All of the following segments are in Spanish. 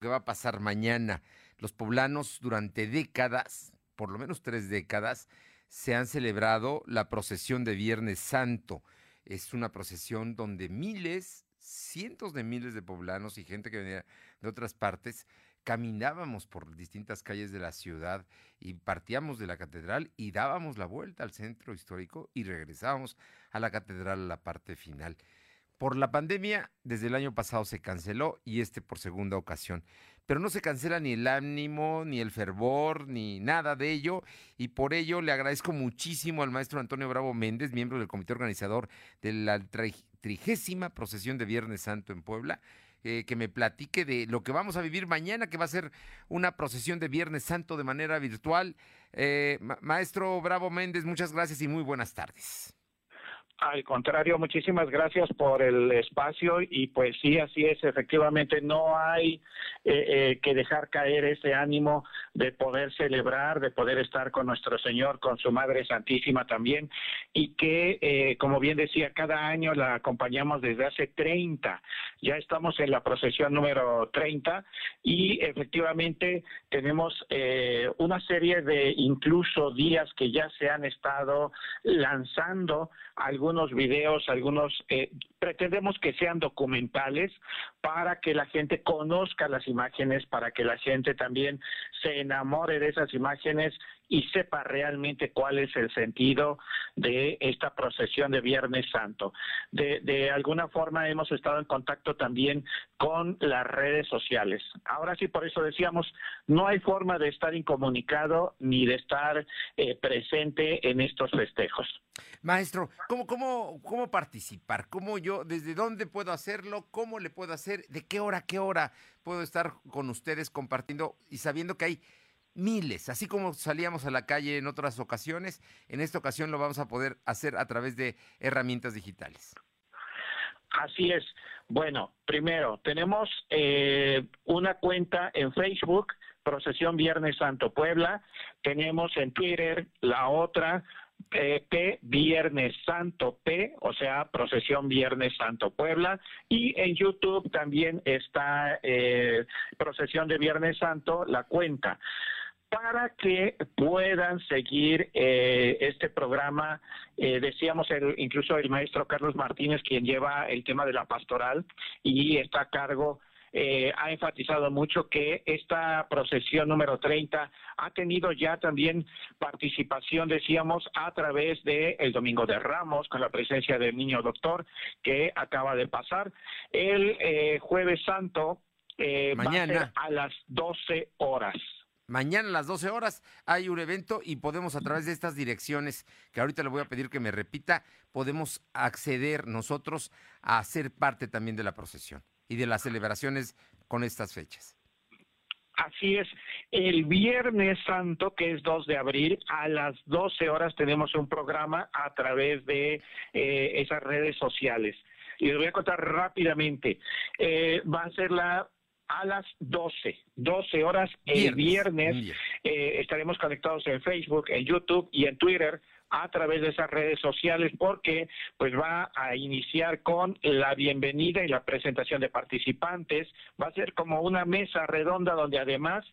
que va a pasar mañana. Los poblanos durante décadas, por lo menos tres décadas, se han celebrado la procesión de Viernes Santo. Es una procesión donde miles, cientos de miles de poblanos y gente que venía de otras partes caminábamos por distintas calles de la ciudad y partíamos de la catedral y dábamos la vuelta al centro histórico y regresábamos a la catedral a la parte final. Por la pandemia, desde el año pasado se canceló y este por segunda ocasión. Pero no se cancela ni el ánimo, ni el fervor, ni nada de ello. Y por ello le agradezco muchísimo al maestro Antonio Bravo Méndez, miembro del comité organizador de la trigésima procesión de Viernes Santo en Puebla, eh, que me platique de lo que vamos a vivir mañana, que va a ser una procesión de Viernes Santo de manera virtual. Eh, maestro Bravo Méndez, muchas gracias y muy buenas tardes. Al contrario, muchísimas gracias por el espacio y pues sí, así es, efectivamente no hay eh, eh, que dejar caer ese ánimo de poder celebrar, de poder estar con nuestro Señor, con su Madre Santísima también y que, eh, como bien decía, cada año la acompañamos desde hace 30, ya estamos en la procesión número 30 y efectivamente tenemos una serie de incluso días que ya se han estado lanzando algunos videos, algunos, eh, pretendemos que sean documentales para que la gente conozca las imágenes, para que la gente también se enamore de esas imágenes y sepa realmente cuál es el sentido de esta procesión de Viernes Santo. De, de, alguna forma hemos estado en contacto también con las redes sociales. Ahora sí, por eso decíamos, no hay forma de estar incomunicado ni de estar eh, presente en estos festejos. Maestro, ¿cómo, cómo, ¿cómo participar? ¿Cómo yo, desde dónde puedo hacerlo? ¿Cómo le puedo hacer? ¿De qué hora, qué hora puedo estar con ustedes compartiendo y sabiendo que hay miles, así como salíamos a la calle en otras ocasiones, en esta ocasión lo vamos a poder hacer a través de herramientas digitales. Así es. Bueno, primero, tenemos eh, una cuenta en Facebook, Procesión Viernes Santo Puebla, tenemos en Twitter la otra, eh, P Viernes Santo P, o sea, Procesión Viernes Santo Puebla, y en YouTube también está eh, Procesión de Viernes Santo, la cuenta para que puedan seguir eh, este programa. Eh, decíamos el, incluso el maestro Carlos Martínez, quien lleva el tema de la pastoral y está a cargo, eh, ha enfatizado mucho que esta procesión número 30 ha tenido ya también participación, decíamos, a través de el Domingo de Ramos, con la presencia del niño doctor que acaba de pasar. El jueves santo Mañana. a las 12 horas. Mañana a las 12 horas hay un evento y podemos a través de estas direcciones, que ahorita le voy a pedir que me repita, podemos acceder nosotros a ser parte también de la procesión y de las celebraciones con estas fechas. Así es, el Viernes Santo, que es 2 de abril, a las 12 horas tenemos un programa a través de eh, esas redes sociales. Y les voy a contar rápidamente. Eh, va a ser la a las 12, 12 horas el viernes. Eh, estaremos conectados en Facebook, en YouTube y en Twitter a través de esas redes sociales porque pues va a iniciar con la bienvenida y la presentación de participantes, va a ser como una mesa redonda donde además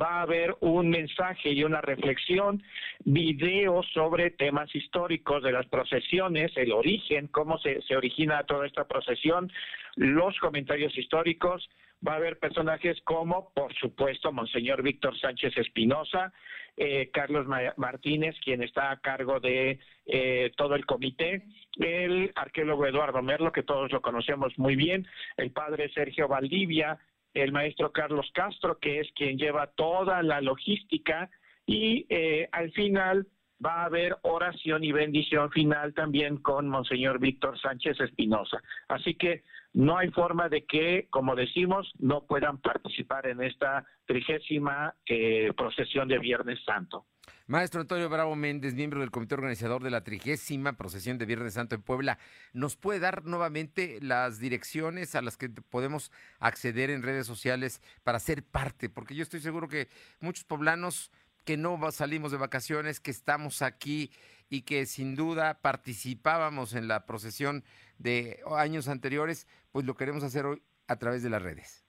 va a haber un mensaje y una reflexión, videos sobre temas históricos de las procesiones, el origen, cómo se, origina toda esta procesión, los comentarios históricos, va a haber personajes como, por supuesto, Monseñor Víctor Sánchez Espinosa, eh, Carlos Martínez, quien está a cargo de eh, todo el comité, el arqueólogo Eduardo Merlo, que todos lo conocemos muy bien, el padre Sergio Valdivia, el maestro Carlos Castro, que es quien lleva toda la logística, y eh, al final va a haber oración y bendición final también con Monseñor Víctor Sánchez Espinosa. Así que no hay forma de que, como decimos, no puedan participar en esta trigésima eh, procesión de Viernes Santo. Maestro Antonio Bravo Méndez, miembro del comité organizador de la trigésima procesión de Viernes Santo en Puebla, ¿nos puede dar nuevamente las direcciones a las que podemos acceder en redes sociales para ser parte? Porque yo estoy seguro que muchos poblanos que no salimos de vacaciones, que estamos aquí y que sin duda participábamos en la procesión de años anteriores, pues lo queremos hacer hoy a través de las redes.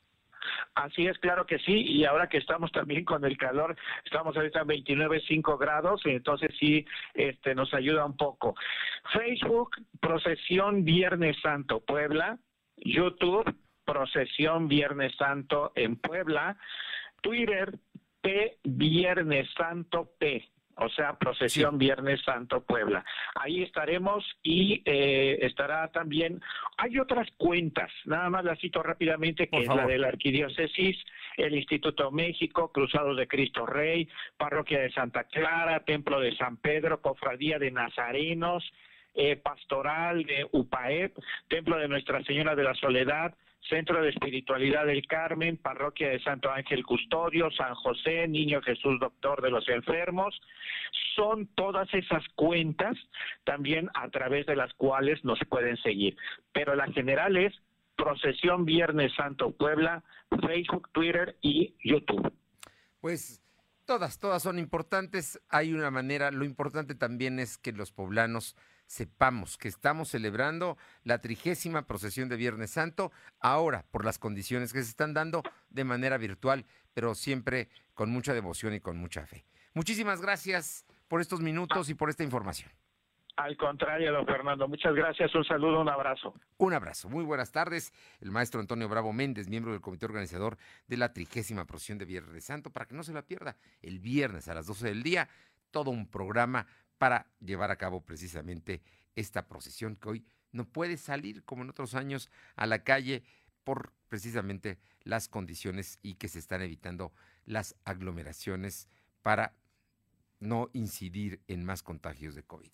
Así es, claro que sí, y ahora que estamos también con el calor, estamos ahorita en 29.5 grados, entonces sí, este, nos ayuda un poco. Facebook, Procesión Viernes Santo Puebla, YouTube, Procesión Viernes Santo en Puebla, Twitter, P Viernes Santo P o sea, procesión Viernes Santo Puebla. Ahí estaremos y eh, estará también, hay otras cuentas, nada más las cito rápidamente, que es la de la Arquidiócesis, el Instituto México, Cruzados de Cristo Rey, Parroquia de Santa Clara, Templo de San Pedro, Cofradía de Nazarenos, eh, Pastoral de UPAEP, Templo de Nuestra Señora de la Soledad, Centro de Espiritualidad del Carmen, Parroquia de Santo Ángel Custodio, San José, Niño Jesús Doctor de los Enfermos. Son todas esas cuentas también a través de las cuales nos pueden seguir. Pero la general es Procesión Viernes Santo Puebla, Facebook, Twitter y YouTube. Pues todas, todas son importantes. Hay una manera, lo importante también es que los poblanos sepamos que estamos celebrando la trigésima procesión de Viernes Santo, ahora por las condiciones que se están dando de manera virtual, pero siempre con mucha devoción y con mucha fe. Muchísimas gracias por estos minutos y por esta información. Al contrario, don Fernando, muchas gracias, un saludo, un abrazo. Un abrazo, muy buenas tardes. El maestro Antonio Bravo Méndez, miembro del comité organizador de la trigésima procesión de Viernes Santo, para que no se la pierda, el viernes a las 12 del día, todo un programa para llevar a cabo precisamente esta procesión que hoy no puede salir como en otros años a la calle por precisamente las condiciones y que se están evitando las aglomeraciones para no incidir en más contagios de COVID.